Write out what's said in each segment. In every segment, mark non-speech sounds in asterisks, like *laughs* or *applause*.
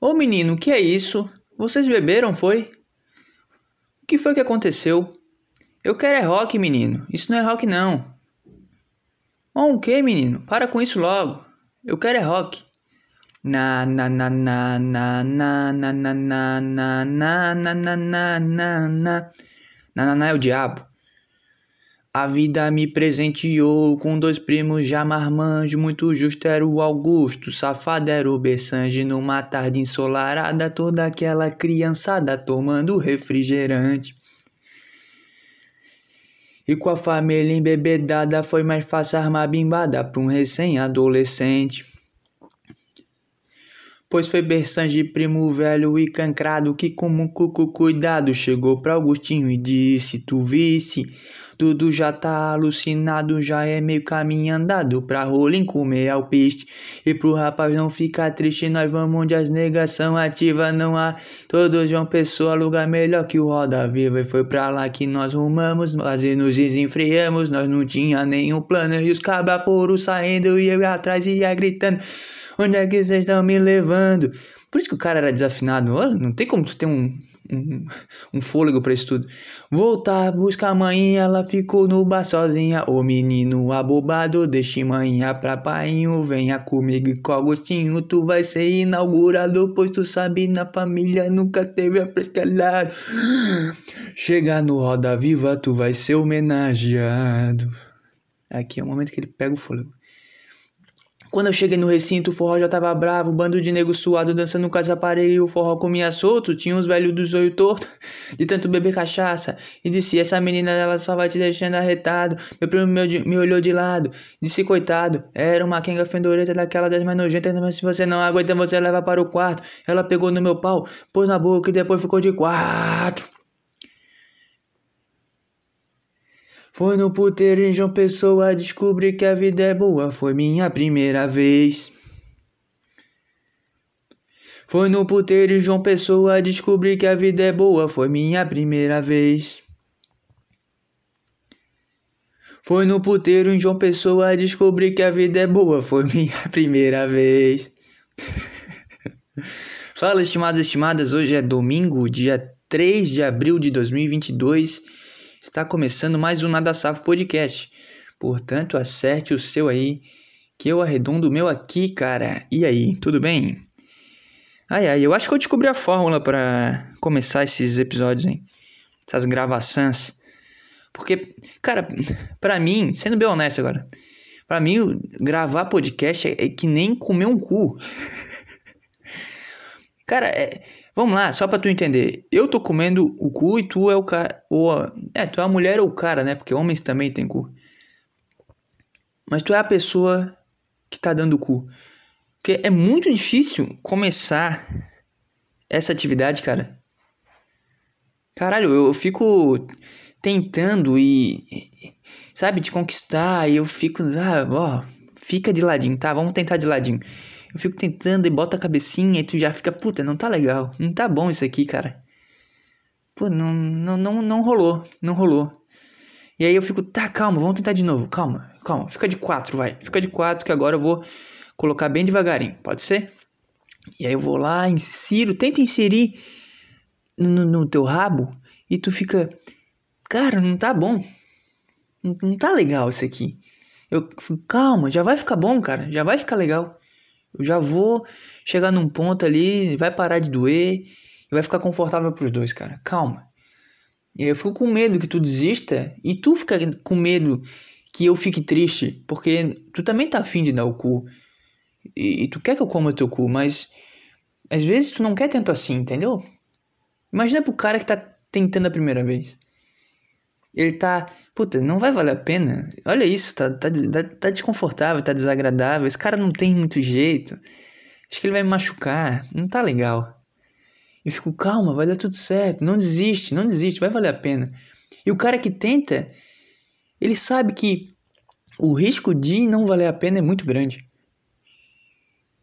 Ô menino, o que é isso? Vocês beberam, foi? O que foi que aconteceu? Eu quero é rock, menino. Isso não é rock, não. Oh, o que, menino? Para com isso logo. Eu quero é rock. Na na na na na na na na na na na na na na na na na na é o diabo. A vida me presenteou com dois primos já marmanjo, muito justo era o Augusto, safado era o Bessange, numa tarde ensolarada, toda aquela criançada tomando refrigerante. E com a família embebedada foi mais fácil armar bimbada pra um recém-adolescente. Pois foi Bersange, primo velho e cancrado, que como um cuco cuidado chegou pra Augustinho e disse: Tu visse, Dudu já tá alucinado, já é meio caminho andado pra rolim comer alpiste. E pro rapaz não ficar triste, nós vamos onde as negação ativa não há. Todos João Pessoa, lugar melhor que o Roda Viva. E foi pra lá que nós rumamos, nós nos desenfreamos, nós não tinha nenhum plano. E os cabras foram saindo e eu ia atrás ia gritando. Onde é que vocês estão me levando? Por isso que o cara era desafinado. Não tem como tu ter um, um, um fôlego pra isso tudo. Voltar, buscar a mãe, ela ficou no bar sozinha. O menino abobado, deixe manhã pra painho. Venha comigo com Agostinho, tu vai ser inaugurado. Pois tu sabe, na família nunca teve afrescalhado. Chegar no Roda Viva, tu vai ser homenageado. Aqui é o momento que ele pega o fôlego. Quando eu cheguei no recinto, o forró já tava bravo, bando de nego suado dançando com as aparelhos, o forró comia solto, tinha uns velhos do zoio torto, *laughs* de tanto beber cachaça, e disse, essa menina ela só vai te deixando arretado, meu primo me, me olhou de lado, disse, coitado, era uma quenga fendoreta daquela das mais nojentas, mas se você não aguenta, você leva para o quarto, ela pegou no meu pau, pôs na boca e depois ficou de quatro. Foi no puteiro em João Pessoa, descobri que a vida é boa, foi minha primeira vez. Foi no puteiro em João Pessoa, descobri que a vida é boa, foi minha primeira vez. Foi no puteiro em João Pessoa, descobri que a vida é boa, foi minha *laughs* primeira vez. *laughs* Fala, estimados e estimadas, hoje é domingo, dia 3 de abril de 2022 Está começando mais um Nada Safo Podcast. Portanto, acerte o seu aí, que eu arredondo o meu aqui, cara. E aí, tudo bem? Ai, ai, eu acho que eu descobri a fórmula para começar esses episódios, hein? Essas gravações. Porque, cara, *laughs* pra mim, sendo bem honesto agora, pra mim, gravar podcast é, é que nem comer um cu. *laughs* cara, é Vamos lá, só pra tu entender. Eu tô comendo o cu e tu é o cara. Ou, é, tu é a mulher ou o cara, né? Porque homens também têm cu. Mas tu é a pessoa que tá dando cu. Porque é muito difícil começar essa atividade, cara. Caralho, eu fico tentando e. Sabe, te conquistar e eu fico. Ah, ó, fica de ladinho, tá? Vamos tentar de ladinho. Eu fico tentando e bota a cabecinha e tu já fica, puta, não tá legal, não tá bom isso aqui, cara. Pô, não, não, não, não rolou, não rolou. E aí eu fico, tá, calma, vamos tentar de novo, calma, calma, fica de quatro, vai, fica de quatro que agora eu vou colocar bem devagarinho, pode ser? E aí eu vou lá, insiro, tenta inserir no, no teu rabo e tu fica, cara, não tá bom, não, não tá legal isso aqui. Eu calma, já vai ficar bom, cara, já vai ficar legal. Eu já vou chegar num ponto ali, vai parar de doer e vai ficar confortável pros dois, cara. Calma. Eu fico com medo que tu desista e tu fica com medo que eu fique triste, porque tu também tá afim de dar o cu. E, e tu quer que eu coma teu cu, mas às vezes tu não quer tanto assim, entendeu? Imagina pro cara que tá tentando a primeira vez. Ele tá, puta, não vai valer a pena. Olha isso, tá, tá, tá, tá desconfortável, tá desagradável. Esse cara não tem muito jeito. Acho que ele vai me machucar. Não tá legal. Eu fico, calma, vai dar tudo certo. Não desiste, não desiste, vai valer a pena. E o cara que tenta, ele sabe que o risco de não valer a pena é muito grande.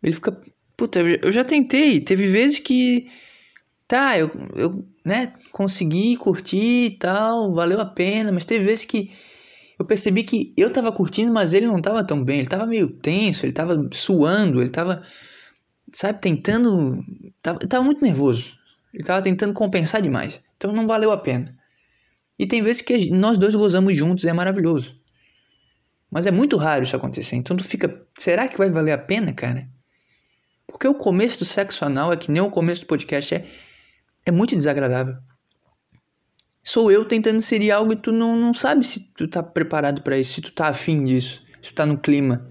Ele fica, puta, eu já tentei. Teve vezes que, tá, eu, eu né, consegui curtir e tal, valeu a pena, mas teve vezes que eu percebi que eu tava curtindo, mas ele não tava tão bem, ele tava meio tenso, ele tava suando, ele tava, sabe, tentando tava, tava muito nervoso. Ele tava tentando compensar demais. Então não valeu a pena. E tem vezes que nós dois gozamos juntos é maravilhoso. Mas é muito raro isso acontecer. Então tu fica, será que vai valer a pena, cara? Porque o começo do sexo anal é que nem o começo do podcast é, é muito desagradável. Sou eu tentando inserir algo e tu não, não sabe se tu tá preparado para isso, se tu tá afim disso, se tu tá no clima.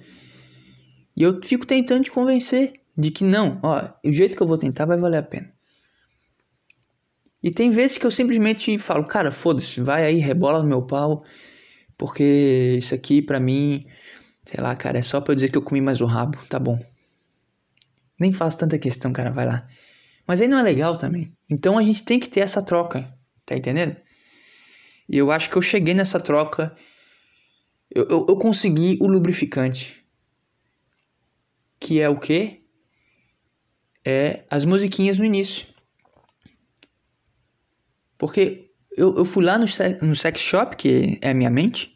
E eu fico tentando te convencer de que não, ó, o jeito que eu vou tentar vai valer a pena. E tem vezes que eu simplesmente falo, cara, foda-se, vai aí, rebola no meu pau, porque isso aqui pra mim, sei lá, cara, é só pra eu dizer que eu comi mais o rabo, tá bom. Nem faço tanta questão, cara, vai lá. Mas aí não é legal também. Então a gente tem que ter essa troca, tá entendendo? E eu acho que eu cheguei nessa troca, eu, eu, eu consegui o lubrificante. Que é o quê? É as musiquinhas no início. Porque eu, eu fui lá no, no sex shop, que é a minha mente,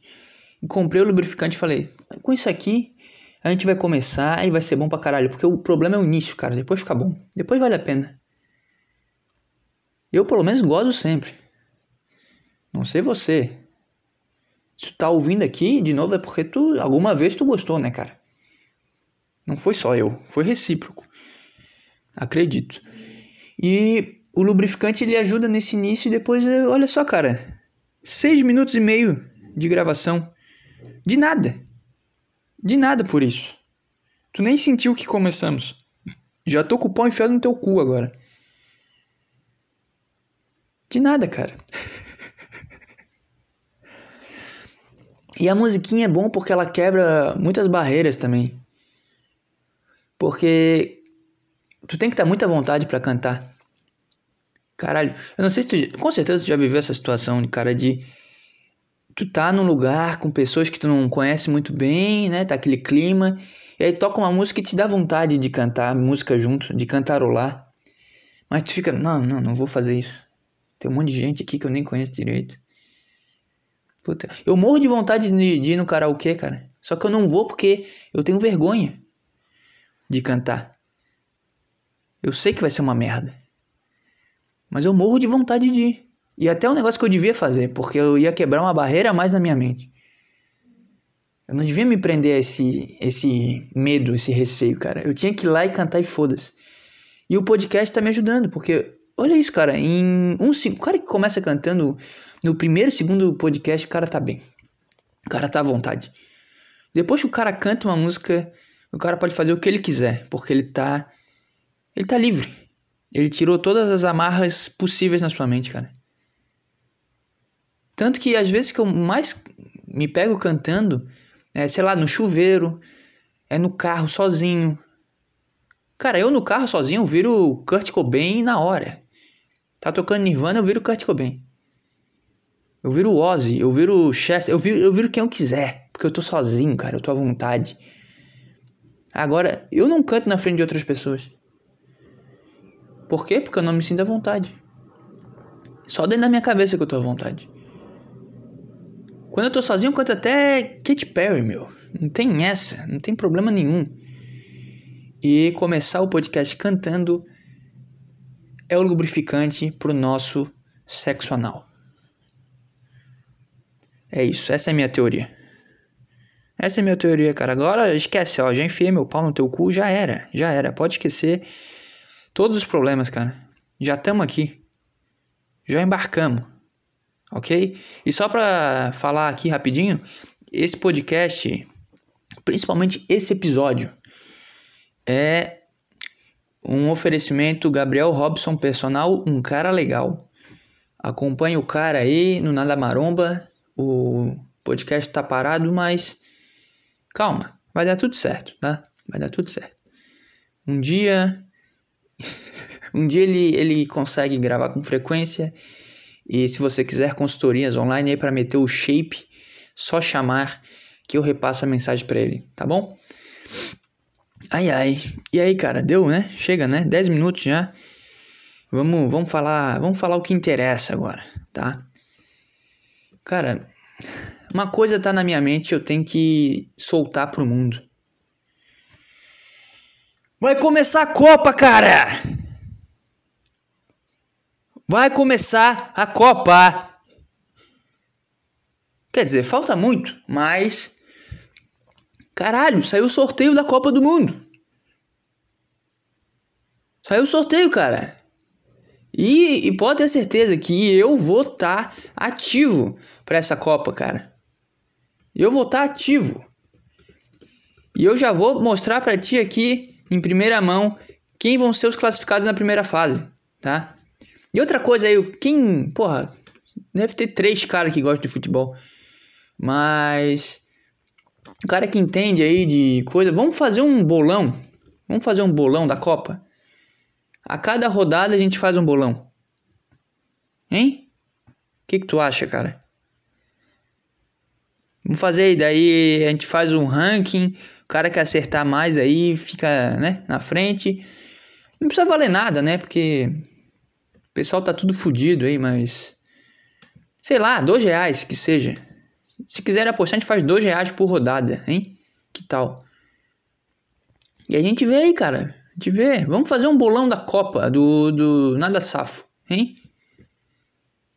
e comprei o lubrificante e falei: com isso aqui a gente vai começar e vai ser bom pra caralho. Porque o problema é o início, cara. Depois fica bom. Depois vale a pena. Eu pelo menos gosto sempre. Não sei você. Se tu tá ouvindo aqui, de novo, é porque tu alguma vez tu gostou, né, cara? Não foi só eu, foi recíproco. Acredito. E o lubrificante ele ajuda nesse início e depois, olha só, cara, seis minutos e meio de gravação, de nada, de nada por isso. Tu nem sentiu que começamos. Já tô com o pau enfiado no teu cu agora. De nada, cara. *laughs* e a musiquinha é bom porque ela quebra muitas barreiras também. Porque tu tem que estar muita vontade para cantar. Caralho, eu não sei se tu. Com certeza tu já viveu essa situação, cara, de. Tu tá num lugar com pessoas que tu não conhece muito bem, né? Tá aquele clima. E aí toca uma música e te dá vontade de cantar música junto, de cantarolar. Mas tu fica, não, não, não vou fazer isso. Tem um monte de gente aqui que eu nem conheço direito. Puta. Eu morro de vontade de, de ir no karaokê, cara. Só que eu não vou porque eu tenho vergonha de cantar. Eu sei que vai ser uma merda. Mas eu morro de vontade de ir. E até um negócio que eu devia fazer, porque eu ia quebrar uma barreira a mais na minha mente. Eu não devia me prender a esse, esse medo, esse receio, cara. Eu tinha que ir lá e cantar e foda-se. E o podcast tá me ajudando, porque olha isso, cara. Em um segundo. O cara que começa cantando no primeiro, segundo podcast, o cara tá bem. O cara tá à vontade. Depois que o cara canta uma música, o cara pode fazer o que ele quiser, porque ele tá. Ele tá livre. Ele tirou todas as amarras possíveis na sua mente, cara. Tanto que às vezes que eu mais me pego cantando, é, sei lá, no chuveiro, é no carro sozinho. Cara, eu no carro sozinho eu viro Kurt Cobain na hora. Tá tocando Nirvana, eu viro Kurt Cobain. Eu viro Ozzy, eu viro Chester, eu viro, eu viro quem eu quiser. Porque eu tô sozinho, cara, eu tô à vontade. Agora, eu não canto na frente de outras pessoas. Por quê? Porque eu não me sinto à vontade. Só dentro da minha cabeça que eu tô à vontade. Quando eu tô sozinho, eu canto até Katy Perry, meu. Não tem essa, não tem problema nenhum. E começar o podcast cantando é o lubrificante pro nosso sexo anal. É isso, essa é a minha teoria. Essa é a minha teoria, cara. Agora esquece, ó, já enfiei meu pau no teu cu, já era, já era. Pode esquecer todos os problemas, cara. Já estamos aqui. Já embarcamos. Ok? E só para falar aqui rapidinho, esse podcast, principalmente esse episódio, é um oferecimento Gabriel Robson Personal, um cara legal. Acompanhe o cara aí no Nada Maromba. O podcast tá parado, mas calma, vai dar tudo certo, tá? Vai dar tudo certo. Um dia *laughs* um dia ele, ele consegue gravar com frequência. E se você quiser consultorias online aí para meter o shape, só chamar que eu repasso a mensagem para ele, tá bom? Ai ai. E aí, cara, deu, né? Chega, né? 10 minutos já. Vamos, vamos falar, vamos falar o que interessa agora, tá? Cara, uma coisa tá na minha mente, eu tenho que soltar pro mundo. Vai começar a Copa, cara! Vai começar a Copa. Quer dizer, falta muito, mas. Caralho, saiu o sorteio da Copa do Mundo. Saiu o sorteio, cara. E, e pode ter certeza que eu vou estar tá ativo para essa Copa, cara. Eu vou estar tá ativo. E eu já vou mostrar para ti aqui em primeira mão quem vão ser os classificados na primeira fase, tá? E outra coisa aí, quem, porra, deve ter três caras que gostam de futebol. Mas o cara que entende aí de coisa, vamos fazer um bolão. Vamos fazer um bolão da Copa. A cada rodada a gente faz um bolão. Hein? O que que tu acha, cara? Vamos fazer aí, daí a gente faz um ranking, o cara que acertar mais aí fica, né, na frente. Não precisa valer nada, né? Porque pessoal tá tudo fodido aí, mas sei lá, dois reais que seja. Se quiser apostar, a gente faz dois reais por rodada, hein? Que tal? E a gente vê aí, cara. A gente vê. Vamos fazer um bolão da Copa, do, do Nada Safo, hein?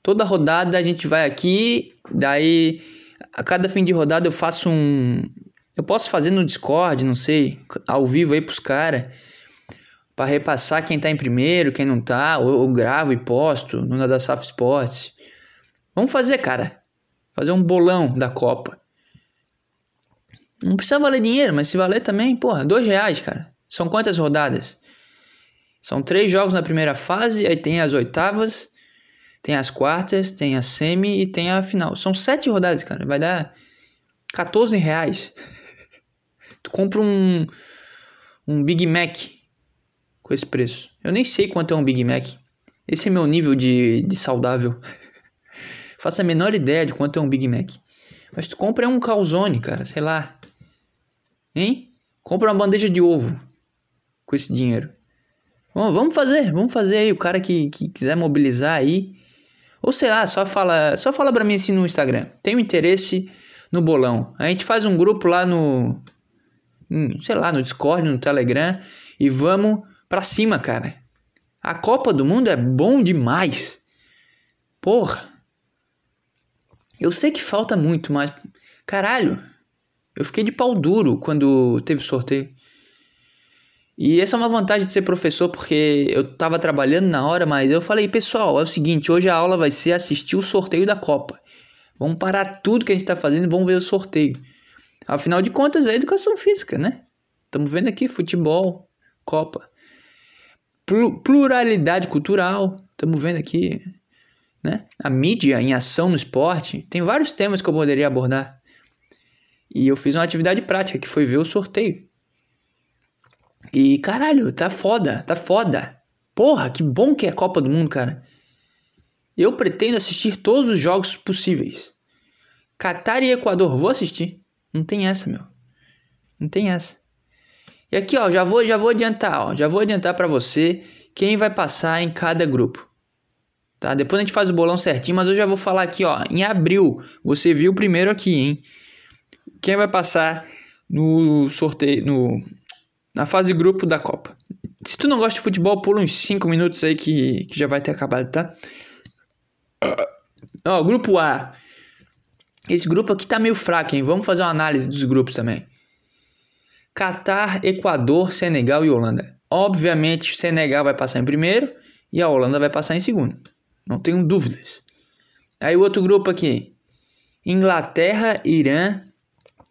Toda rodada a gente vai aqui, daí a cada fim de rodada eu faço um. Eu posso fazer no Discord, não sei, ao vivo aí pros caras, para repassar quem tá em primeiro, quem não tá, ou eu gravo e posto no Nada Safo Sports. Vamos fazer, cara. Fazer um bolão da Copa. Não precisa valer dinheiro, mas se valer também, porra, dois reais, cara. São quantas rodadas? São três jogos na primeira fase, aí tem as oitavas, tem as quartas, tem a semi e tem a final. São sete rodadas, cara. Vai dar 14 reais. *laughs* tu compra um, um Big Mac com esse preço. Eu nem sei quanto é um Big Mac. Esse é meu nível de, de saudável. *laughs* Faço a menor ideia de quanto é um Big Mac. Mas tu compra um calzone, cara, sei lá. Hein? Compra uma bandeja de ovo com esse dinheiro. Bom, vamos fazer, vamos fazer aí. O cara que, que quiser mobilizar aí. Ou sei lá, só fala, só fala pra mim assim no Instagram. Tenho interesse no bolão. A gente faz um grupo lá no. Sei lá, no Discord, no Telegram. E vamos pra cima, cara. A Copa do Mundo é bom demais. Porra. Eu sei que falta muito, mas. Caralho! Eu fiquei de pau duro quando teve sorteio. E essa é uma vantagem de ser professor, porque eu tava trabalhando na hora, mas eu falei, pessoal, é o seguinte, hoje a aula vai ser assistir o sorteio da Copa. Vamos parar tudo que a gente tá fazendo e vamos ver o sorteio. Afinal de contas, é educação física, né? Estamos vendo aqui futebol, Copa. Pluralidade cultural, estamos vendo aqui né? A mídia em ação no esporte. Tem vários temas que eu poderia abordar. E eu fiz uma atividade prática que foi ver o sorteio. E caralho, tá foda, tá foda. Porra, que bom que é a Copa do Mundo, cara. Eu pretendo assistir todos os jogos possíveis. Catar e Equador, vou assistir. Não tem essa, meu. Não tem essa. E aqui, ó, já vou, já vou adiantar, ó, já vou adiantar para você quem vai passar em cada grupo. Tá? Depois a gente faz o bolão certinho, mas eu já vou falar aqui, ó, em abril. Você viu primeiro aqui, hein? Quem vai passar no sorteio, no na fase grupo da Copa. Se tu não gosta de futebol, pula uns 5 minutos aí que, que já vai ter acabado, tá? Ó, grupo A. Esse grupo aqui tá meio fraco, hein? Vamos fazer uma análise dos grupos também. Catar, Equador, Senegal e Holanda. Obviamente, o Senegal vai passar em primeiro e a Holanda vai passar em segundo. Não tenho dúvidas. Aí o outro grupo aqui: Inglaterra, Irã,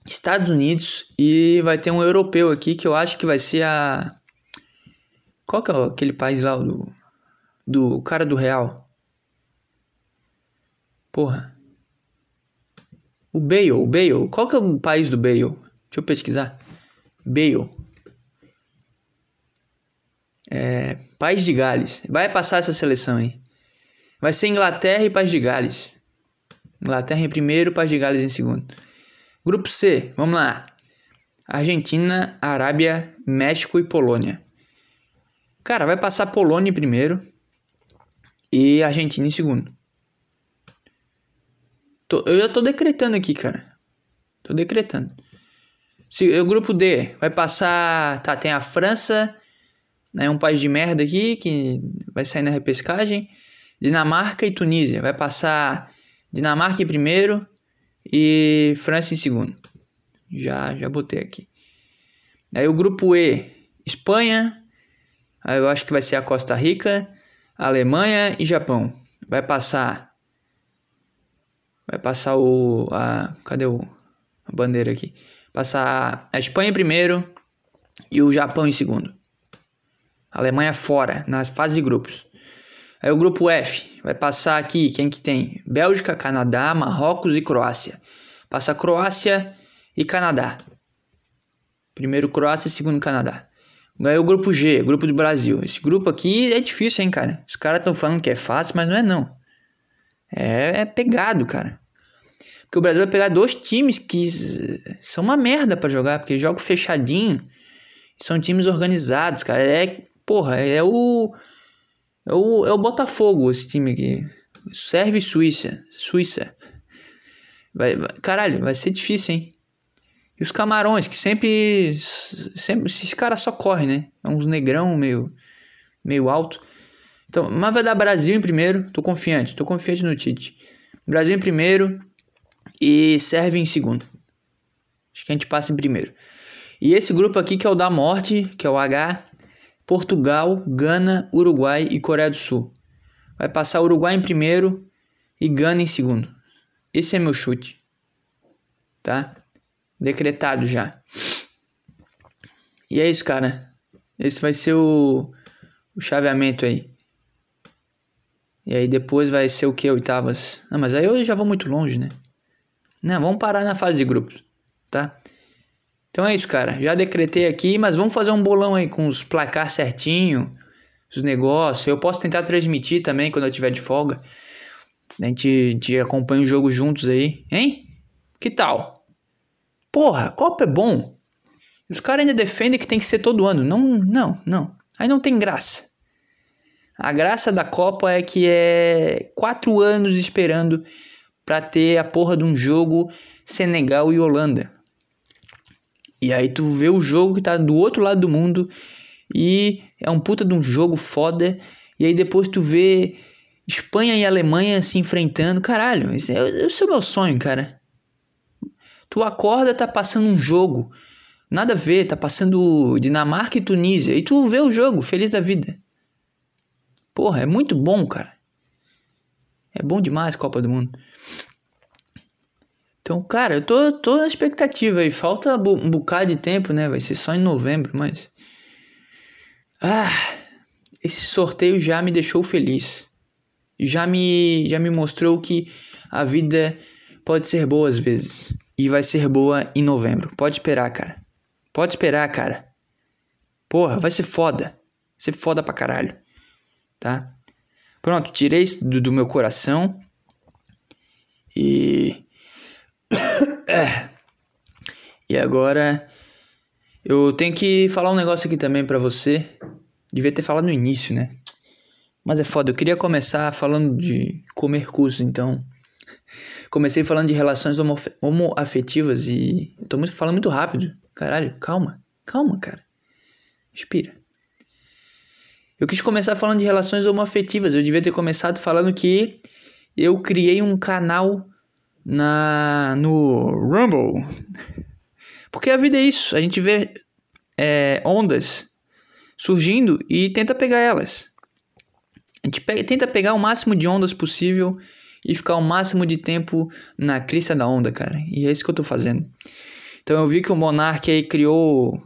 Estados Unidos e vai ter um europeu aqui que eu acho que vai ser a. Qual que é aquele país lá do. Do cara do Real? Porra. O Bale, o Bale. Qual que é o país do Bale? Deixa eu pesquisar. Bale. É, País de Gales. Vai passar essa seleção aí. Vai ser Inglaterra e País de Gales. Inglaterra em primeiro, País de Gales em segundo. Grupo C, vamos lá. Argentina, Arábia, México e Polônia. Cara, vai passar Polônia em primeiro e Argentina em segundo. Tô, eu já tô decretando aqui, cara. Tô decretando. Se, o grupo D vai passar. Tá, tem a França, né, um país de merda aqui que vai sair na repescagem. Dinamarca e Tunísia. Vai passar Dinamarca em primeiro e França em segundo. Já, já botei aqui. Aí o grupo E, Espanha, aí eu acho que vai ser a Costa Rica, Alemanha e Japão. Vai passar vai passar o a cadê o a bandeira aqui? Passar a Espanha em primeiro e o Japão em segundo. Alemanha fora nas fases de grupos. Aí o grupo F vai passar aqui, quem que tem? Bélgica, Canadá, Marrocos e Croácia. Passa Croácia e Canadá. Primeiro Croácia e segundo Canadá. Ganhou o grupo G, grupo do Brasil. Esse grupo aqui é difícil, hein, cara? Os caras estão falando que é fácil, mas não é não. É, é pegado, cara. Porque o Brasil vai pegar dois times que são uma merda para jogar, porque jogo fechadinho. São times organizados, cara. É, porra, é o é o, é o Botafogo, esse time aqui. Serve Suíça. Suíça. Vai, vai, caralho, vai ser difícil, hein? E os camarões, que sempre. sempre esses caras só correm, né? É uns negrão meio, meio alto. Então, mas vai dar Brasil em primeiro. Tô confiante, tô confiante no Tite. Brasil em primeiro e serve em segundo. Acho que a gente passa em primeiro. E esse grupo aqui que é o da morte, que é o H, Portugal, Gana, Uruguai e Coreia do Sul. Vai passar Uruguai em primeiro e Gana em segundo. Esse é meu chute. Tá? Decretado já. E é isso, cara. Esse vai ser o, o chaveamento aí. E aí depois vai ser o que? Oitavas. Não, mas aí eu já vou muito longe, né? Não, vamos parar na fase de grupos, tá? Então é isso, cara. Já decretei aqui, mas vamos fazer um bolão aí com os placar certinho, os negócios. Eu posso tentar transmitir também quando eu tiver de folga. A gente, acompanha o jogo juntos aí, hein? Que tal? Porra, Copa é bom. Os caras ainda defendem que tem que ser todo ano. Não, não, não. Aí não tem graça. A graça da Copa é que é quatro anos esperando para ter a porra de um jogo Senegal e Holanda. E aí tu vê o jogo que tá do outro lado do mundo e é um puta de um jogo foda. E aí depois tu vê Espanha e Alemanha se enfrentando. Caralho, esse é, esse é o meu sonho, cara. Tu acorda, tá passando um jogo. Nada a ver, tá passando Dinamarca e Tunísia. E tu vê o jogo, feliz da vida. Porra, é muito bom, cara. É bom demais Copa do Mundo. Então, cara, eu tô, tô na expectativa aí. Falta um bocado de tempo, né? Vai ser só em novembro, mas. Ah, esse sorteio já me deixou feliz. Já me, já me mostrou que a vida pode ser boa às vezes. E vai ser boa em novembro. Pode esperar, cara. Pode esperar, cara. Porra, vai ser foda. Vai ser foda pra caralho. Tá? Pronto, tirei isso do, do meu coração. E *coughs* e agora eu tenho que falar um negócio aqui também para você. Devia ter falado no início, né? Mas é foda, eu queria começar falando de comer curso, então. Comecei falando de relações homo homoafetivas e tô muito, falando muito rápido. Caralho, calma, calma, cara. Respira. Eu quis começar falando de relações homoafetivas. Eu devia ter começado falando que eu criei um canal na no Rumble. *laughs* Porque a vida é isso, a gente vê é, ondas surgindo e tenta pegar elas. A gente pega, tenta pegar o máximo de ondas possível e ficar o máximo de tempo na crista da onda, cara. E é isso que eu tô fazendo. Então eu vi que o Monark aí criou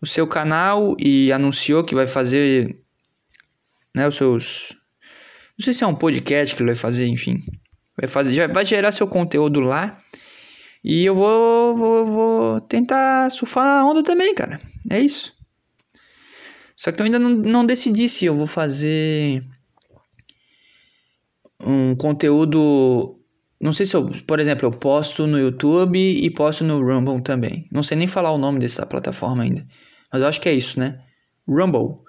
o seu canal e anunciou que vai fazer né, os seus não sei se é um podcast que ele vai fazer, enfim. Vai fazer, já vai gerar seu conteúdo lá. E eu vou, vou, vou tentar surfar a onda também, cara. É isso. Só que eu ainda não, não decidi se eu vou fazer um conteúdo. Não sei se eu, por exemplo, eu posto no YouTube e posto no Rumble também. Não sei nem falar o nome dessa plataforma ainda. Mas eu acho que é isso, né? Rumble.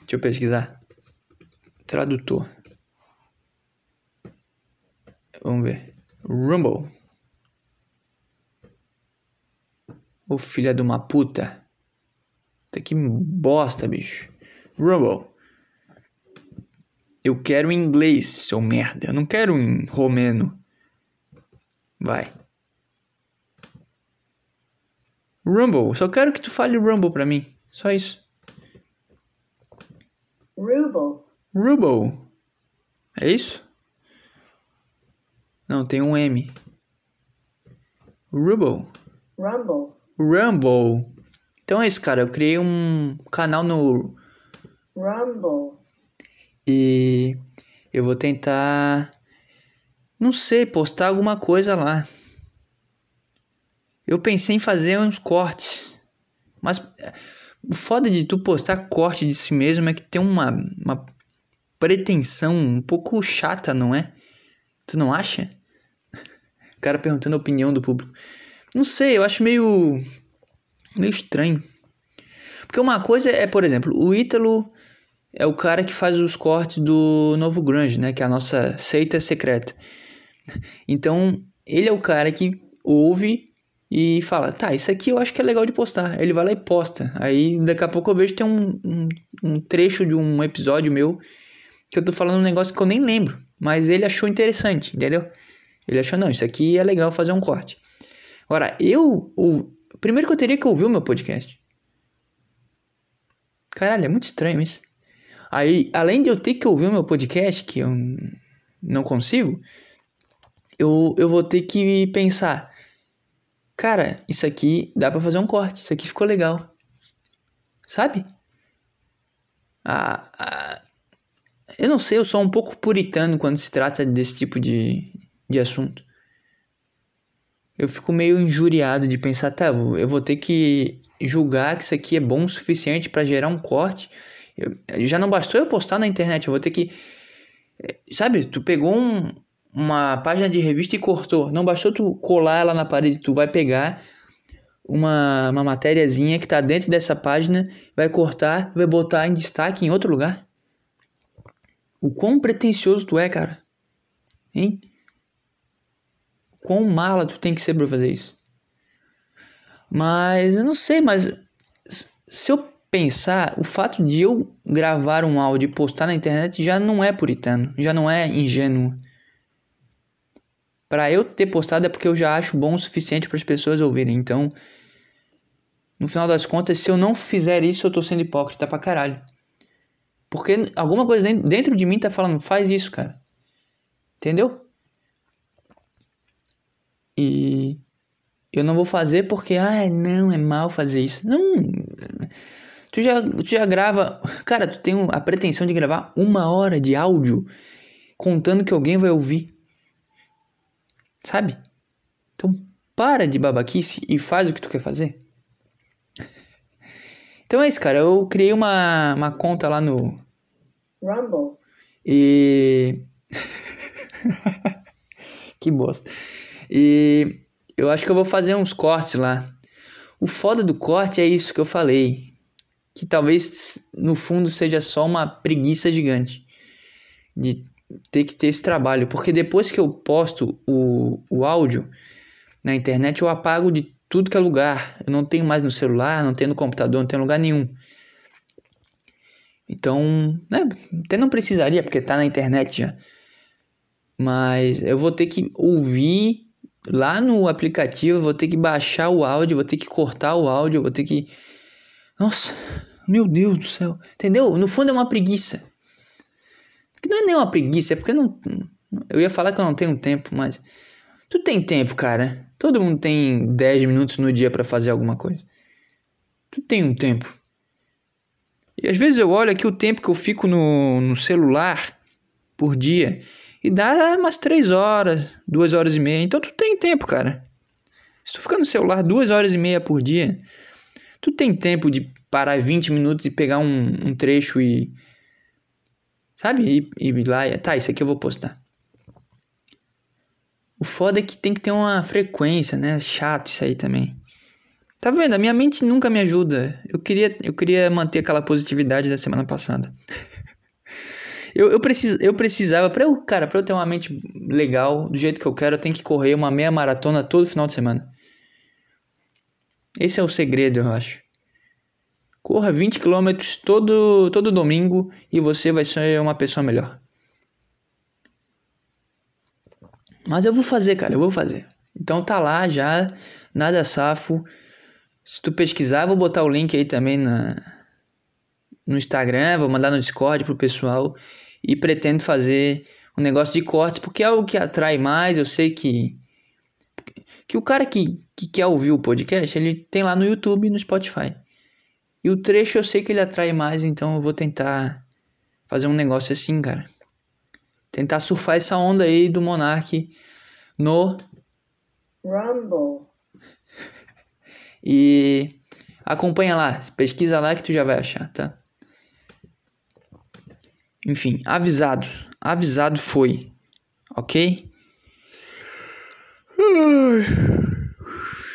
Deixa eu pesquisar. Tradutor. Vamos ver. Rumble. Ô filha de uma puta. Tá que bosta, bicho. Rumble. Eu quero em inglês, seu merda. Eu não quero em romeno. Vai. Rumble. Só quero que tu fale Rumble pra mim. Só isso. Ruble. Ruble. É isso? Não, tem um M. Ruble. Rumble. Rumble. Então é isso, cara. Eu criei um canal no. Rumble. E eu vou tentar. Não sei, postar alguma coisa lá. Eu pensei em fazer uns cortes. Mas o foda de tu postar corte de si mesmo é que tem uma, uma pretensão um pouco chata, não é? Tu não acha? O cara perguntando a opinião do público. Não sei, eu acho meio. meio estranho. Porque uma coisa é, por exemplo, o Ítalo é o cara que faz os cortes do Novo Grunge, né? Que é a nossa seita secreta. Então, ele é o cara que ouve e fala, tá, isso aqui eu acho que é legal de postar. Ele vai lá e posta. Aí daqui a pouco eu vejo tem um, um, um trecho de um episódio meu que eu tô falando um negócio que eu nem lembro. Mas ele achou interessante, entendeu? Ele achou, não, isso aqui é legal fazer um corte. Agora, eu. eu primeiro que eu teria que ouvir o meu podcast. Caralho, é muito estranho isso. Aí, além de eu ter que ouvir o meu podcast, que eu não consigo, eu, eu vou ter que pensar cara, isso aqui dá para fazer um corte, isso aqui ficou legal. Sabe? Ah, ah, eu não sei, eu sou um pouco puritano quando se trata desse tipo de, de assunto. Eu fico meio injuriado de pensar, tá, eu vou ter que julgar que isso aqui é bom o suficiente para gerar um corte. Eu, já não bastou eu postar na internet, eu vou ter que. Eh, sabe, tu pegou um, uma página de revista e cortou. Não bastou tu colar ela na parede, tu vai pegar uma, uma matériazinha que está dentro dessa página, vai cortar, vai botar em destaque em outro lugar. O quão pretencioso tu é, cara. Hein? Quão mala tu tem que ser pra fazer isso. Mas eu não sei, mas se eu pensar, o fato de eu gravar um áudio e postar na internet já não é puritano, já não é ingênuo para eu ter postado é porque eu já acho bom o suficiente para as pessoas ouvirem. Então, no final das contas, se eu não fizer isso, eu tô sendo hipócrita pra caralho. Porque alguma coisa dentro de mim tá falando, faz isso, cara. Entendeu? E eu não vou fazer porque, ah, não, é mal fazer isso. Não. Tu já, tu já grava. Cara, tu tem a pretensão de gravar uma hora de áudio contando que alguém vai ouvir. Sabe? Então para de babaquice e faz o que tu quer fazer. *laughs* Então é isso, cara. Eu criei uma, uma conta lá no. Rumble. E. *laughs* que bosta. E eu acho que eu vou fazer uns cortes lá. O foda do corte é isso que eu falei. Que talvez no fundo seja só uma preguiça gigante. De ter que ter esse trabalho, porque depois que eu posto o, o áudio na internet, eu apago de tudo que é lugar. Eu não tenho mais no celular, não tenho no computador, não tenho lugar nenhum. Então, né, até não precisaria, porque tá na internet já. Mas eu vou ter que ouvir lá no aplicativo, vou ter que baixar o áudio, vou ter que cortar o áudio, vou ter que. Nossa, meu Deus do céu. Entendeu? No fundo é uma preguiça. Que não é nem uma preguiça, é porque não. Eu ia falar que eu não tenho tempo, mas. Tu tem tempo, cara. Todo mundo tem 10 minutos no dia para fazer alguma coisa. Tu tem um tempo. E às vezes eu olho aqui o tempo que eu fico no, no celular por dia e dá umas 3 horas, 2 horas e meia. Então tu tem tempo, cara. Se tu ficar no celular 2 horas e meia por dia, tu tem tempo de parar 20 minutos e pegar um, um trecho e Sabe? E, e lá, tá, isso aqui eu vou postar. O foda é que tem que ter uma frequência, né? Chato isso aí também. Tá vendo? A minha mente nunca me ajuda. Eu queria, eu queria manter aquela positividade da semana passada. *laughs* Eu, eu, preciso, eu precisava, pra eu, cara, pra eu ter uma mente legal, do jeito que eu quero, eu tenho que correr uma meia maratona todo final de semana. Esse é o segredo, eu acho. Corra 20 km todo, todo domingo e você vai ser uma pessoa melhor. Mas eu vou fazer, cara, eu vou fazer. Então tá lá já, nada safo. Se tu pesquisar, vou botar o link aí também na, no Instagram, vou mandar no Discord pro pessoal. E pretendo fazer um negócio de cortes, porque é algo que atrai mais. Eu sei que. Que o cara que, que quer ouvir o podcast, ele tem lá no YouTube e no Spotify. E o trecho eu sei que ele atrai mais, então eu vou tentar fazer um negócio assim, cara. Tentar surfar essa onda aí do Monark no Rumble. *laughs* E acompanha lá, pesquisa lá que tu já vai achar, tá? Enfim, avisado. Avisado foi. Ok?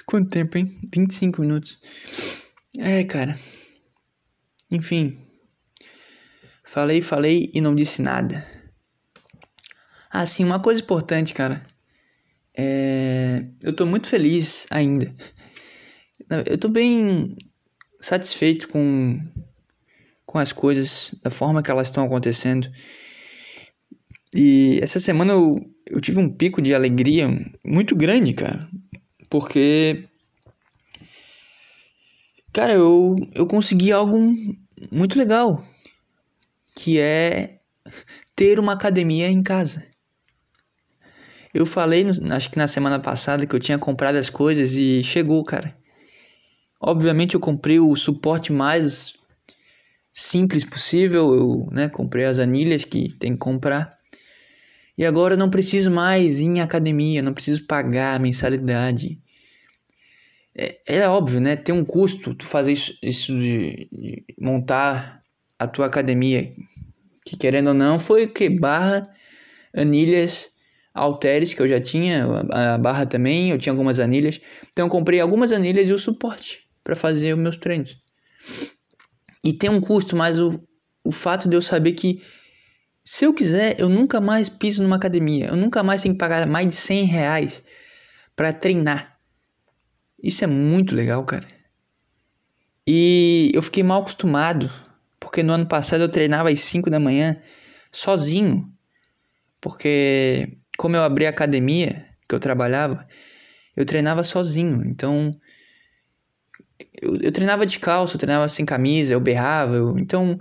Quanto tempo, hein? 25 minutos. É, cara. Enfim. Falei, falei e não disse nada. Ah, sim, uma coisa importante, cara. É... Eu tô muito feliz ainda. Eu tô bem satisfeito com, com as coisas, da forma que elas estão acontecendo. E essa semana eu, eu tive um pico de alegria muito grande, cara. Porque. Cara, eu, eu consegui algo muito legal. Que é ter uma academia em casa. Eu falei, acho que na semana passada, que eu tinha comprado as coisas e chegou, cara. Obviamente eu comprei o suporte mais simples possível, eu né, comprei as anilhas que tem que comprar. E agora eu não preciso mais ir em academia, não preciso pagar a mensalidade. É, é óbvio, né? Tem um custo tu fazer isso, isso de, de, montar a tua academia. Que querendo ou não, foi que? Barra, anilhas, halteres que eu já tinha, a barra também, eu tinha algumas anilhas. Então eu comprei algumas anilhas e o suporte para fazer os meus treinos. E tem um custo, mas o, o fato de eu saber que se eu quiser, eu nunca mais piso numa academia. Eu nunca mais tenho que pagar mais de 100 reais para treinar. Isso é muito legal, cara. E eu fiquei mal acostumado, porque no ano passado eu treinava às 5 da manhã sozinho. Porque como eu abri a academia que eu trabalhava, eu treinava sozinho. Então eu, eu treinava de calça, eu treinava sem camisa, eu berrava, eu, então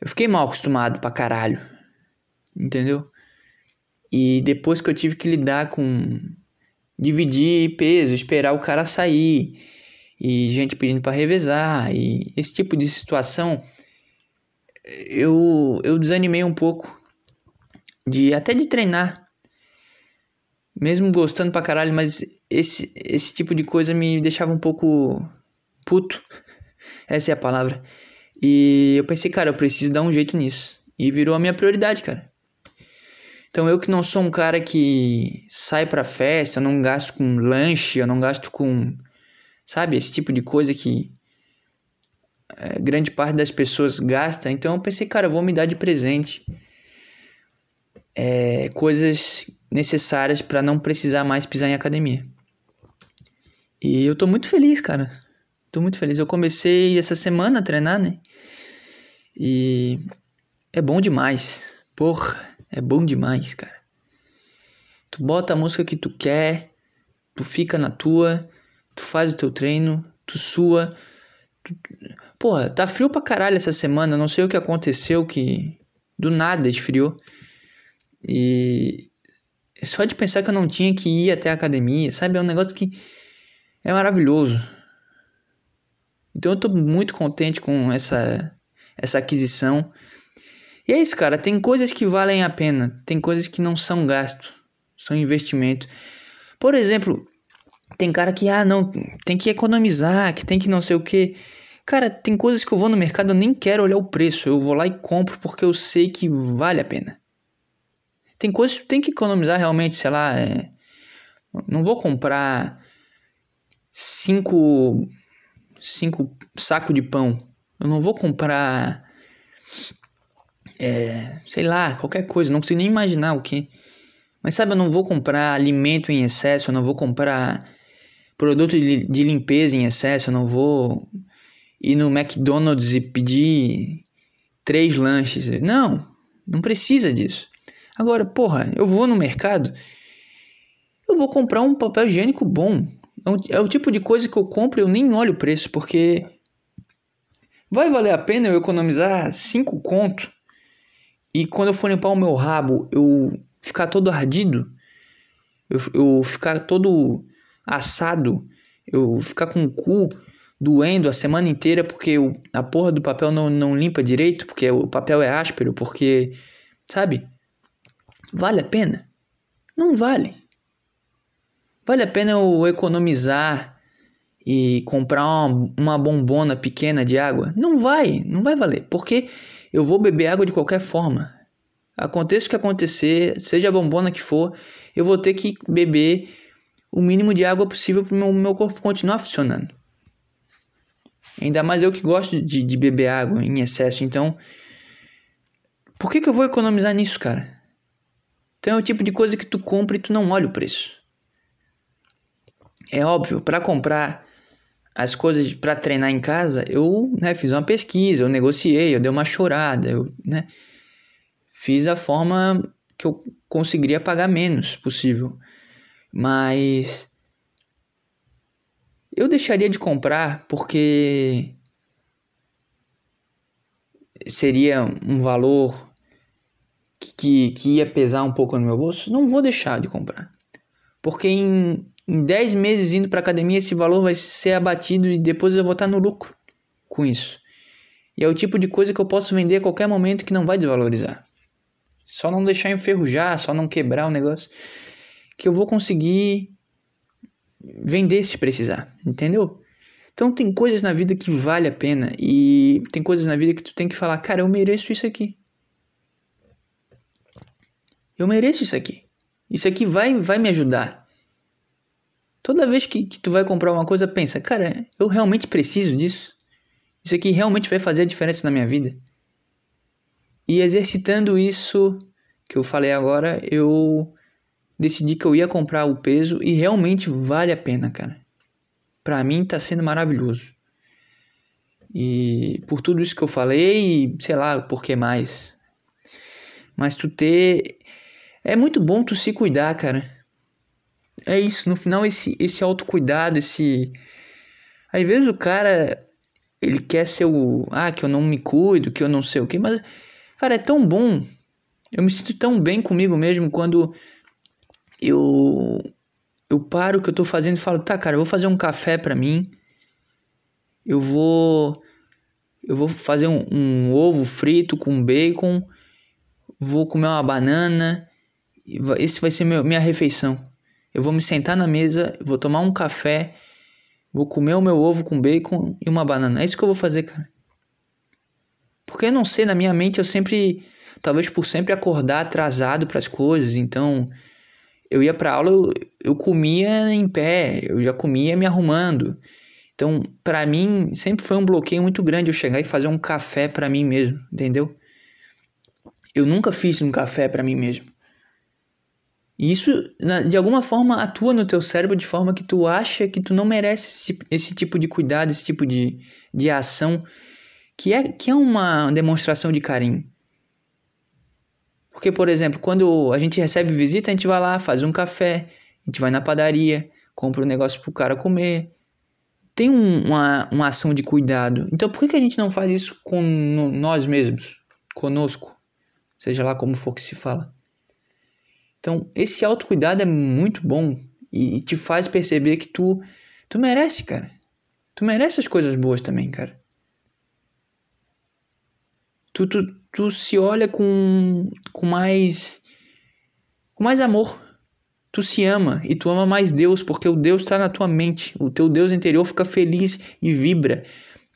eu fiquei mal acostumado pra caralho, entendeu? E depois que eu tive que lidar com dividir peso, esperar o cara sair, e gente pedindo para revezar, e esse tipo de situação, eu, eu desanimei um pouco de até de treinar. Mesmo gostando pra caralho, mas esse, esse tipo de coisa me deixava um pouco puto. *laughs* Essa é a palavra. E eu pensei, cara, eu preciso dar um jeito nisso. E virou a minha prioridade, cara. Então eu que não sou um cara que sai pra festa, eu não gasto com lanche, eu não gasto com. Sabe, esse tipo de coisa que é, grande parte das pessoas gasta. Então eu pensei, cara, eu vou me dar de presente é, coisas necessárias para não precisar mais pisar em academia. E eu tô muito feliz, cara. Tô muito feliz. Eu comecei essa semana a treinar, né? E é bom demais. Porra, é bom demais, cara. Tu bota a música que tu quer, tu fica na tua, tu faz o teu treino, tu sua. Tu... Porra, tá frio pra caralho essa semana. Não sei o que aconteceu que do nada esfriou. E só de pensar que eu não tinha que ir até a academia, sabe? É um negócio que é maravilhoso. Então eu tô muito contente com essa, essa aquisição. E é isso, cara. Tem coisas que valem a pena. Tem coisas que não são gasto. São investimento. Por exemplo, tem cara que, ah, não, tem que economizar, que tem que não sei o que. Cara, tem coisas que eu vou no mercado, eu nem quero olhar o preço. Eu vou lá e compro porque eu sei que vale a pena. Tem coisas que tem que economizar realmente, sei lá. É... Não vou comprar cinco cinco sacos de pão. Eu não vou comprar, é, sei lá, qualquer coisa. Não consigo nem imaginar o que. Mas sabe, eu não vou comprar alimento em excesso. Eu não vou comprar produto de, de limpeza em excesso. Eu não vou ir no McDonald's e pedir três lanches. Não, não precisa disso. Agora, porra, eu vou no mercado eu vou comprar um papel higiênico bom. É, é o tipo de coisa que eu compro e eu nem olho o preço, porque vai valer a pena eu economizar 5 conto e quando eu for limpar o meu rabo eu ficar todo ardido, eu, eu ficar todo assado, eu ficar com o cu doendo a semana inteira porque o, a porra do papel não, não limpa direito, porque o papel é áspero, porque, sabe? Vale a pena? Não vale. Vale a pena eu economizar e comprar uma, uma bombona pequena de água? Não vai, não vai valer, porque eu vou beber água de qualquer forma. Aconteça o que acontecer, seja a bombona que for, eu vou ter que beber o mínimo de água possível para o meu, meu corpo continuar funcionando. Ainda mais eu que gosto de, de beber água em excesso, então. Por que, que eu vou economizar nisso, cara? Então é o tipo de coisa que tu compra e tu não olha o preço. É óbvio, para comprar as coisas para treinar em casa, eu né, fiz uma pesquisa, eu negociei, eu dei uma chorada, eu né, fiz a forma que eu conseguiria pagar menos possível. Mas eu deixaria de comprar porque seria um valor que, que ia pesar um pouco no meu bolso. Não vou deixar de comprar. Porque em em 10 meses indo para academia, esse valor vai ser abatido e depois eu vou estar no lucro com isso. E é o tipo de coisa que eu posso vender a qualquer momento que não vai desvalorizar. Só não deixar enferrujar, só não quebrar o negócio, que eu vou conseguir vender se precisar, entendeu? Então tem coisas na vida que vale a pena e tem coisas na vida que tu tem que falar, cara, eu mereço isso aqui. Eu mereço isso aqui. Isso aqui vai vai me ajudar. Toda vez que, que tu vai comprar uma coisa, pensa, cara, eu realmente preciso disso? Isso aqui realmente vai fazer a diferença na minha vida? E exercitando isso que eu falei agora, eu decidi que eu ia comprar o peso e realmente vale a pena, cara. Pra mim tá sendo maravilhoso. E por tudo isso que eu falei, sei lá, por que mais. Mas tu ter. É muito bom tu se cuidar, cara é isso, no final esse, esse autocuidado, esse. Às vezes o cara, ele quer ser o. Ah, que eu não me cuido, que eu não sei o que, mas, cara, é tão bom. Eu me sinto tão bem comigo mesmo quando eu. Eu paro o que eu tô fazendo e falo, tá, cara, eu vou fazer um café pra mim. Eu vou. Eu vou fazer um, um ovo frito com bacon. Vou comer uma banana. Esse vai ser meu, minha refeição. Eu vou me sentar na mesa, vou tomar um café, vou comer o meu ovo com bacon e uma banana. É isso que eu vou fazer, cara. Porque eu não sei, na minha mente eu sempre, talvez por sempre acordar atrasado para as coisas, então eu ia para aula, eu, eu comia em pé, eu já comia me arrumando. Então, para mim, sempre foi um bloqueio muito grande eu chegar e fazer um café para mim mesmo, entendeu? Eu nunca fiz um café para mim mesmo. E isso, de alguma forma, atua no teu cérebro de forma que tu acha que tu não merece esse, esse tipo de cuidado, esse tipo de, de ação, que é, que é uma demonstração de carinho. Porque, por exemplo, quando a gente recebe visita, a gente vai lá, faz um café, a gente vai na padaria, compra um negócio pro cara comer. Tem um, uma, uma ação de cuidado. Então, por que, que a gente não faz isso com nós mesmos? Conosco? Seja lá como for que se fala. Então, esse autocuidado é muito bom e, te faz perceber que tu, tu merece, cara. Tu merece as coisas boas também, cara. Tu, tu, tu se olha com, com mais com mais amor. Tu se ama e tu ama mais Deus, porque o Deus está na tua mente. O teu Deus interior fica feliz e vibra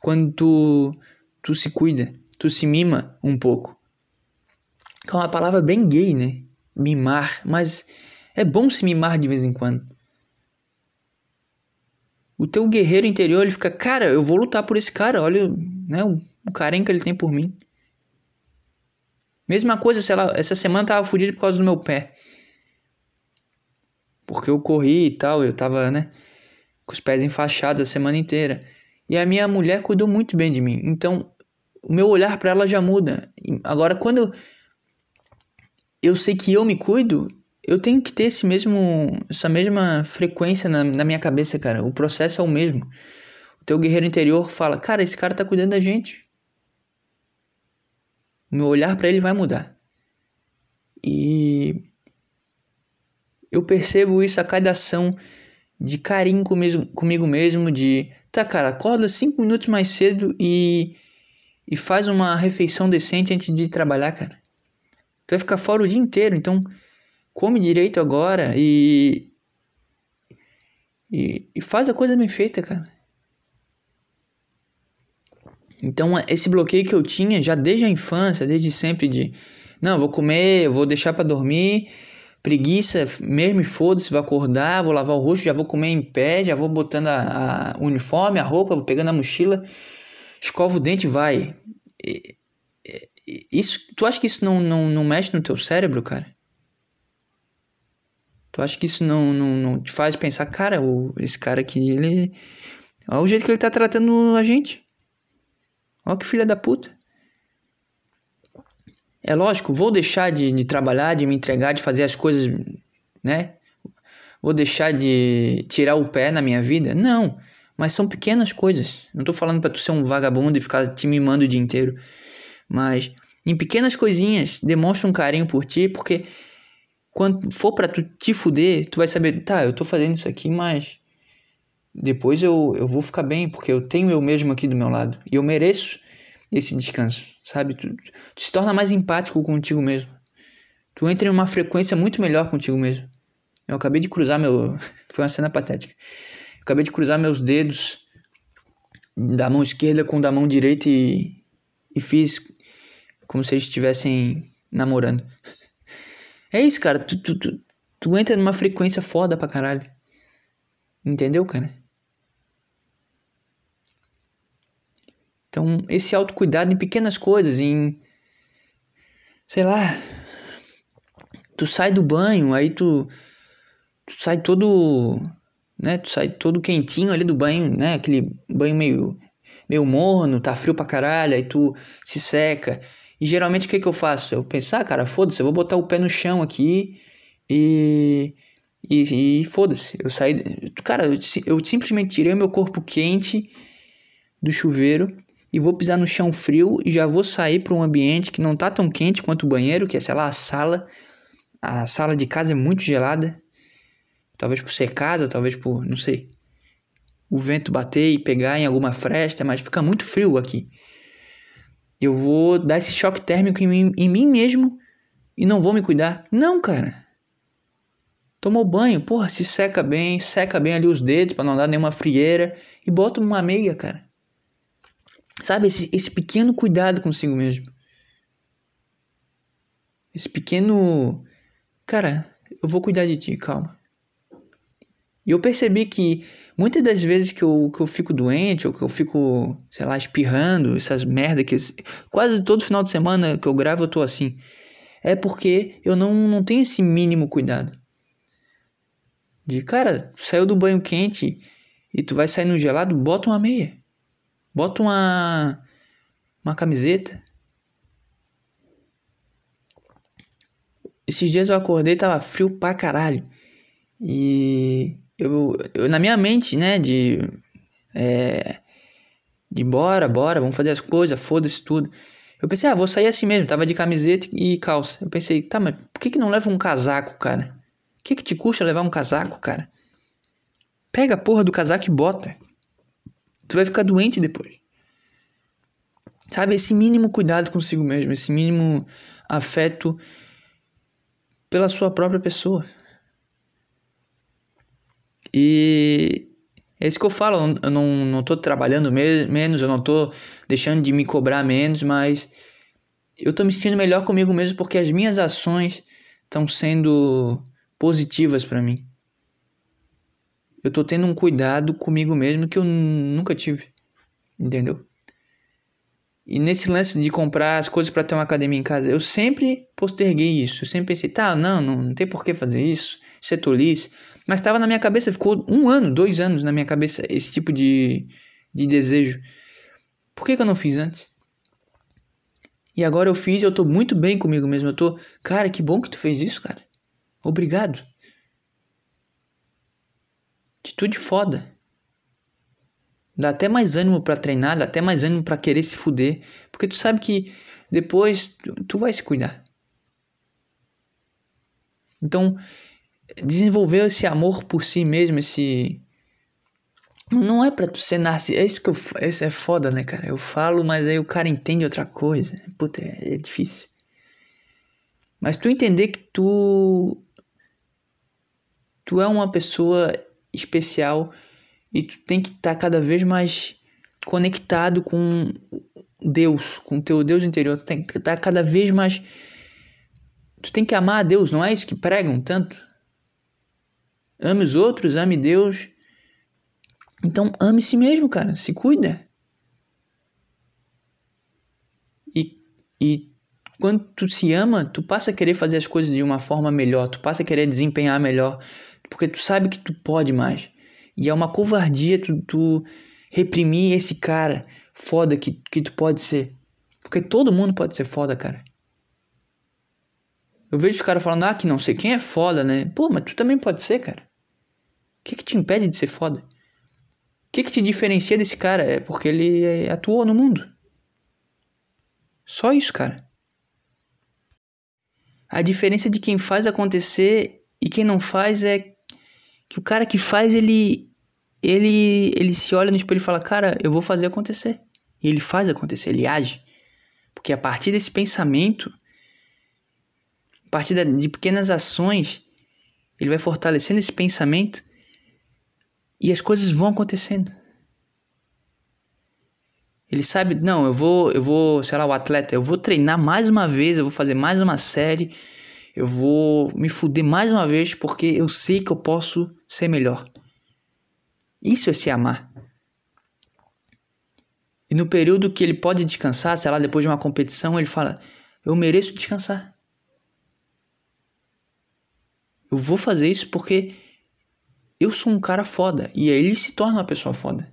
quando tu, tu se cuida, tu se mima um pouco. É uma palavra bem gay, né? Mimar, mas é bom se mimar de vez em quando. O teu guerreiro interior, ele fica, cara, eu vou lutar por esse cara, olha né, o, o carinho que ele tem por mim. Mesma coisa, sei lá, essa semana eu tava fudido por causa do meu pé. Porque eu corri e tal, eu tava, né, com os pés enfaixados a semana inteira. E a minha mulher cuidou muito bem de mim. Então, o meu olhar para ela já muda. Agora, quando eu sei que eu me cuido, eu tenho que ter esse mesmo, essa mesma frequência na, na minha cabeça, cara. O processo é o mesmo. O teu guerreiro interior fala, cara, esse cara tá cuidando da gente. Meu olhar para ele vai mudar. E eu percebo isso a cada ação de carinho comigo, comigo mesmo, de tá, cara, acorda cinco minutos mais cedo e, e faz uma refeição decente antes de trabalhar, cara. Tu vai ficar fora o dia inteiro, então come direito agora e, e, e faz a coisa bem feita, cara. Então, esse bloqueio que eu tinha já desde a infância, desde sempre de não, vou comer, vou deixar para dormir preguiça mesmo, foda-se, vou acordar, vou lavar o rosto, já vou comer em pé, já vou botando a, a uniforme, a roupa, vou pegando a mochila, escova o dente e vai. Isso, tu acha que isso não, não, não mexe no teu cérebro, cara? Tu acha que isso não, não, não te faz pensar, cara, o, esse cara aqui, ele. Olha o jeito que ele tá tratando a gente. Olha que filha da puta. É lógico, vou deixar de, de trabalhar, de me entregar, de fazer as coisas, né? Vou deixar de tirar o pé na minha vida? Não, mas são pequenas coisas. Não tô falando para tu ser um vagabundo e ficar te mimando o dia inteiro. Mas em pequenas coisinhas, demonstra um carinho por ti, porque quando for para tu te fuder, tu vai saber, tá, eu tô fazendo isso aqui, mas depois eu, eu vou ficar bem, porque eu tenho eu mesmo aqui do meu lado. E eu mereço esse descanso, sabe? Tu, tu, se torna mais empático contigo mesmo. Tu entra em uma frequência muito melhor contigo mesmo. Eu acabei de cruzar meu. *laughs* Foi uma cena patética. Eu acabei de cruzar meus dedos da mão esquerda com da mão direita e, e fiz como se eles estivessem namorando. *laughs* É isso, cara. Tu, tu, tu, tu entra numa frequência foda pra caralho. Entendeu, cara? Então, esse autocuidado em pequenas coisas, em. Sei lá. Tu sai do banho, aí tu. Tu sai todo. Né? Tu sai todo quentinho ali do banho, né? Aquele banho meio. meio morno, tá frio pra caralho, aí tu se seca. E geralmente o que, que eu faço? Eu penso, ah, cara, foda-se, eu vou botar o pé no chão aqui e. E, e foda-se, eu saí. Cara, eu, eu simplesmente tirei meu corpo quente do chuveiro e vou pisar no chão frio e já vou sair para um ambiente que não tá tão quente quanto o banheiro, que é, sei lá, a sala. A sala de casa é muito gelada. Talvez por ser casa, talvez por, não sei. O vento bater e pegar em alguma fresta, mas fica muito frio aqui. Eu vou dar esse choque térmico em mim, em mim mesmo e não vou me cuidar. Não, cara. Tomou banho, porra, se seca bem, seca bem ali os dedos para não dar nenhuma frieira e bota uma meia, cara. Sabe, esse, esse pequeno cuidado consigo mesmo. Esse pequeno. Cara, eu vou cuidar de ti, calma. E eu percebi que muitas das vezes que eu, que eu fico doente, ou que eu fico, sei lá, espirrando, essas merda que. Quase todo final de semana que eu gravo eu tô assim. É porque eu não, não tenho esse mínimo cuidado. De, cara, saiu do banho quente e tu vai sair no gelado, bota uma meia. Bota uma uma camiseta. Esses dias eu acordei tava frio pra caralho. E eu, eu na minha mente, né, de é, de bora, bora, vamos fazer as coisas, foda-se tudo. Eu pensei, ah, vou sair assim mesmo, tava de camiseta e calça. Eu pensei, tá, mas por que que não leva um casaco, cara? O que que te custa levar um casaco, cara? Pega a porra do casaco e bota. Tu vai ficar doente depois. Sabe, esse mínimo cuidado consigo mesmo, esse mínimo afeto pela sua própria pessoa. E é isso que eu falo, eu não, não tô trabalhando me menos, eu não tô deixando de me cobrar menos, mas eu tô me sentindo melhor comigo mesmo porque as minhas ações estão sendo positivas para mim eu tô tendo um cuidado comigo mesmo que eu nunca tive. Entendeu? E nesse lance de comprar as coisas para ter uma academia em casa, eu sempre posterguei isso. Eu sempre pensei, tá, não, não, não tem por que fazer isso, isso é tolice. Mas estava na minha cabeça, ficou um ano, dois anos na minha cabeça esse tipo de, de desejo. Por que, que eu não fiz antes? E agora eu fiz, eu tô muito bem comigo mesmo. Eu tô, cara, que bom que tu fez isso, cara. Obrigado. Atitude foda. Dá até mais ânimo para treinar, dá até mais ânimo para querer se fuder, porque tu sabe que depois tu, tu vai se cuidar. Então, desenvolver esse amor por si mesmo, esse não é pra tu ser narcisista. É isso que eu. Isso é foda, né, cara? Eu falo, mas aí o cara entende outra coisa. Puta, é, é difícil. Mas tu entender que tu. Tu é uma pessoa especial e tu tem que estar tá cada vez mais conectado com Deus, com teu Deus interior. Tu tem que estar tá cada vez mais. Tu tem que amar a Deus, não é isso que pregam tanto? Ame os outros, ame Deus então ame si mesmo, cara. Se cuida. E, e quando tu se ama, tu passa a querer fazer as coisas de uma forma melhor. Tu passa a querer desempenhar melhor. Porque tu sabe que tu pode mais. E é uma covardia tu, tu reprimir esse cara foda que, que tu pode ser. Porque todo mundo pode ser foda, cara. Eu vejo os caras falando, ah, que não sei quem é foda, né? Pô, mas tu também pode ser, cara. O que, que te impede de ser foda? O que, que te diferencia desse cara? É porque ele atuou no mundo. Só isso, cara. A diferença de quem faz acontecer e quem não faz é que o cara que faz, ele ele ele se olha no espelho e fala: "Cara, eu vou fazer acontecer". E ele faz acontecer, ele age. Porque a partir desse pensamento, a partir de pequenas ações, ele vai fortalecendo esse pensamento e as coisas vão acontecendo. Ele sabe, não, eu vou, eu vou, sei lá, o atleta, eu vou treinar mais uma vez, eu vou fazer mais uma série, eu vou me fuder mais uma vez porque eu sei que eu posso ser melhor. Isso é se amar. E no período que ele pode descansar, sei lá, depois de uma competição, ele fala: Eu mereço descansar. Eu vou fazer isso porque eu sou um cara foda. E aí ele se torna uma pessoa foda.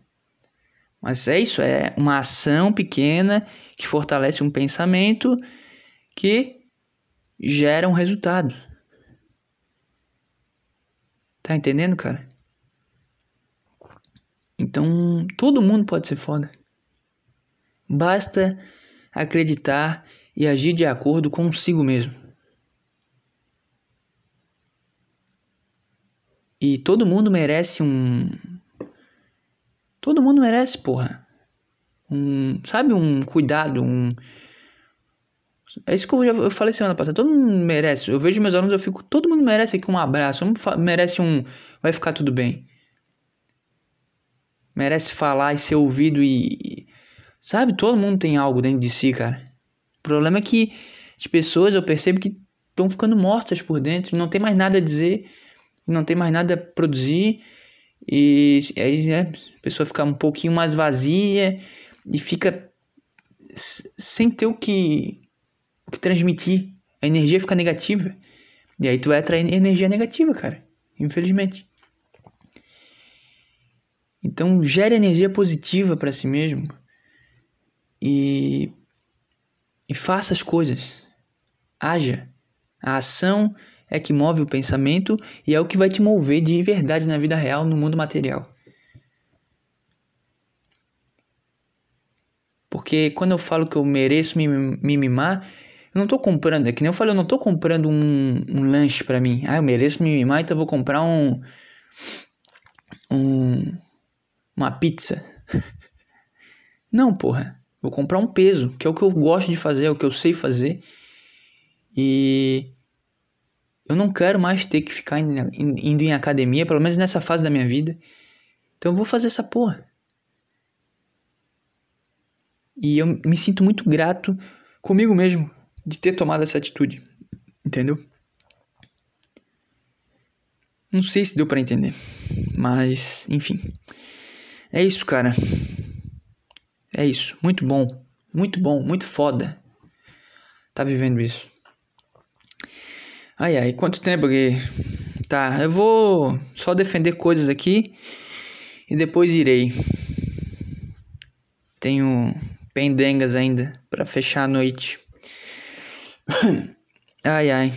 Mas é isso, é uma ação pequena que fortalece um pensamento que gera um resultado. Tá entendendo, cara? Então, todo mundo pode ser foda. Basta acreditar e agir de acordo consigo mesmo. E todo mundo merece um. Todo mundo merece, porra. Um. Sabe, um cuidado, um. É isso que eu já eu falei semana passada. Todo mundo merece. Eu vejo meus alunos, eu fico. Todo mundo merece aqui um abraço. Merece um. Vai ficar tudo bem. Merece falar e ser ouvido e. Sabe, todo mundo tem algo dentro de si, cara. O problema é que as pessoas eu percebo que estão ficando mortas por dentro, não tem mais nada a dizer não tem mais nada a produzir e aí né, a pessoa fica um pouquinho mais vazia e fica sem ter o que, o que transmitir. A energia fica negativa. E aí tu vai atrair energia negativa, cara. Infelizmente. Então gere energia positiva para si mesmo. E, e faça as coisas. Haja. A ação é que move o pensamento e é o que vai te mover de verdade na vida real, no mundo material. Porque quando eu falo que eu mereço me, me mimar, eu não estou comprando, é que nem eu falei, eu não estou comprando um, um lanche para mim. Ah, eu mereço me mimar, então eu vou comprar um. um uma pizza. *laughs* não, porra. Vou comprar um peso, que é o que eu gosto de fazer, é o que eu sei fazer. E eu não quero mais ter que ficar indo em academia, pelo menos nessa fase da minha vida. Então eu vou fazer essa porra. E eu me sinto muito grato comigo mesmo de ter tomado essa atitude. Entendeu? Não sei se deu para entender. Mas, enfim. É isso, cara. É isso. Muito bom. Muito bom. Muito foda. Tá vivendo isso. Ai ai, quanto tempo que. Tá, eu vou só defender coisas aqui e depois irei. Tenho pendengas ainda para fechar a noite. *coughs* ai ai.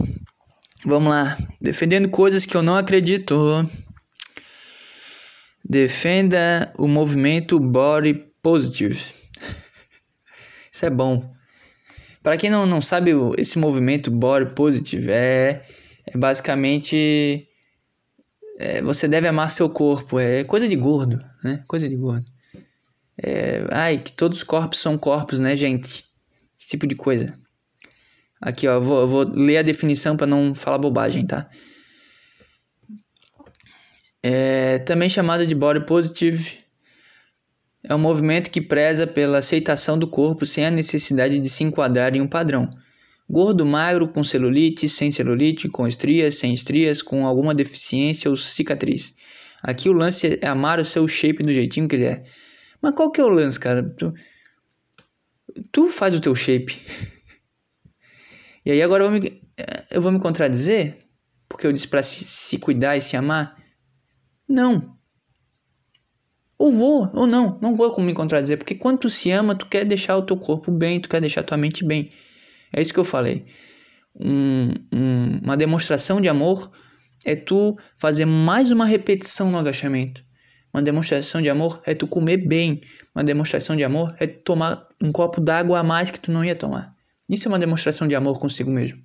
Vamos lá. Defendendo coisas que eu não acredito. Defenda o movimento Body Positive. *laughs* Isso é bom. Para quem não, não sabe, esse movimento Body Positive é, é basicamente. É, você deve amar seu corpo. É coisa de gordo, né? Coisa de gordo. É, ai, que todos os corpos são corpos, né, gente? Esse tipo de coisa. Aqui, ó, eu vou, eu vou ler a definição para não falar bobagem, tá? É, também chamado de body positive, é um movimento que preza pela aceitação do corpo sem a necessidade de se enquadrar em um padrão. Gordo, magro, com celulite, sem celulite, com estrias, sem estrias, com alguma deficiência ou cicatriz. Aqui o lance é amar o seu shape do jeitinho que ele é. Mas qual que é o lance, cara? Tu, tu faz o teu shape. *laughs* E aí agora eu vou me, eu vou me contradizer? Porque eu disse para se, se cuidar e se amar? Não. Ou vou, ou não. Não vou me contradizer. Porque quando tu se ama, tu quer deixar o teu corpo bem, tu quer deixar a tua mente bem. É isso que eu falei. Um, um, uma demonstração de amor é tu fazer mais uma repetição no agachamento. Uma demonstração de amor é tu comer bem. Uma demonstração de amor é tu tomar um copo d'água a mais que tu não ia tomar. Isso é uma demonstração de amor consigo mesmo.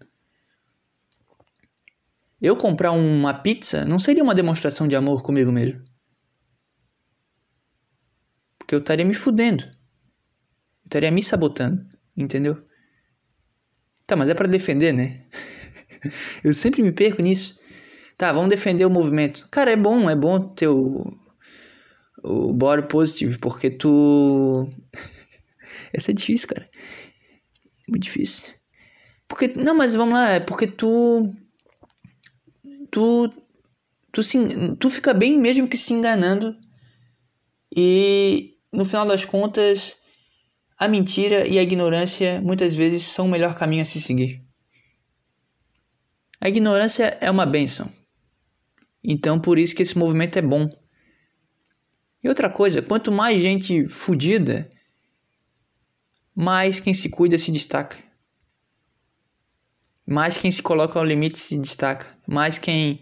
Eu comprar uma pizza não seria uma demonstração de amor comigo mesmo. Porque eu estaria me fudendo. Eu estaria me sabotando, entendeu? Tá, mas é para defender, né? *laughs* eu sempre me perco nisso. Tá, vamos defender o movimento. Cara, é bom, é bom ter o, o body positive, porque tu. *laughs* Essa é difícil, cara. Muito difícil. Porque, não, mas vamos lá, é porque tu. Tu. Tu, se, tu fica bem mesmo que se enganando. E no final das contas, a mentira e a ignorância muitas vezes são o melhor caminho a se seguir. A ignorância é uma benção. Então, por isso que esse movimento é bom. E outra coisa, quanto mais gente fodida mais quem se cuida se destaca. Mais quem se coloca ao limite se destaca. Mais quem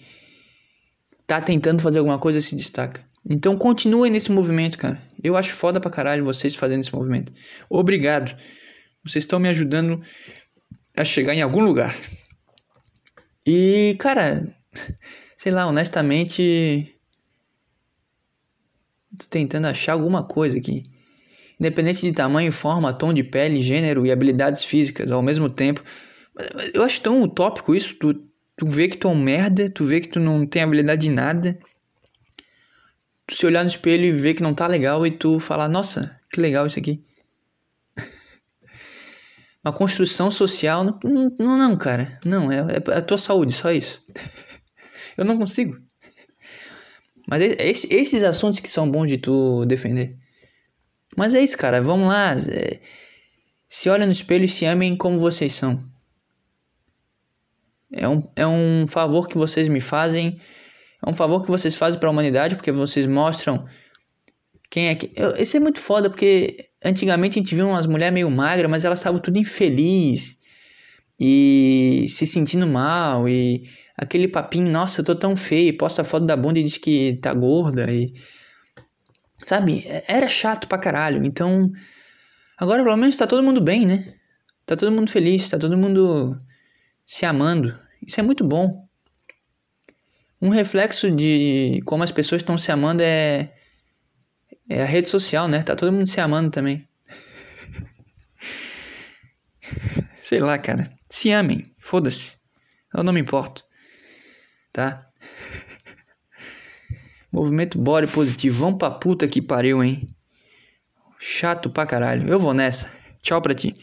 tá tentando fazer alguma coisa se destaca. Então continuem nesse movimento, cara. Eu acho foda pra caralho vocês fazendo esse movimento. Obrigado. Vocês estão me ajudando a chegar em algum lugar. E, cara, *laughs* sei lá, honestamente. Tô tentando achar alguma coisa aqui independente de tamanho, forma, tom de pele, gênero e habilidades físicas ao mesmo tempo. Eu acho tão utópico isso, tu, tu vê que tu é um merda, tu vê que tu não tem habilidade de nada. Tu se olhar no espelho e ver que não tá legal e tu falar, nossa, que legal isso aqui. *laughs* Uma construção social, não, não, cara, não, é, é a tua saúde, só isso. *laughs* Eu não consigo. Mas é, é esses assuntos que são bons de tu defender. Mas é isso, cara. Vamos lá. É, se olhem no espelho e se amem como vocês são. É um, é um favor que vocês me fazem. É um favor que vocês fazem para a humanidade, porque vocês mostram quem é que. Isso é muito foda, porque antigamente a gente via umas mulheres meio magras, mas elas estavam tudo infeliz e se sentindo mal. E aquele papinho, nossa, eu tô tão feio, posta a foto da bunda e diz que tá gorda. E Sabe? Era chato pra caralho. Então, agora pelo menos tá todo mundo bem, né? Tá todo mundo feliz, tá todo mundo se amando. Isso é muito bom. Um reflexo de como as pessoas estão se amando é é a rede social, né? Tá todo mundo se amando também. *laughs* Sei lá, cara. Se amem. Foda-se. Eu não me importo. Tá? *laughs* Movimento body positivo. Vamos pra puta que pariu, hein? Chato pra caralho. Eu vou nessa. Tchau pra ti.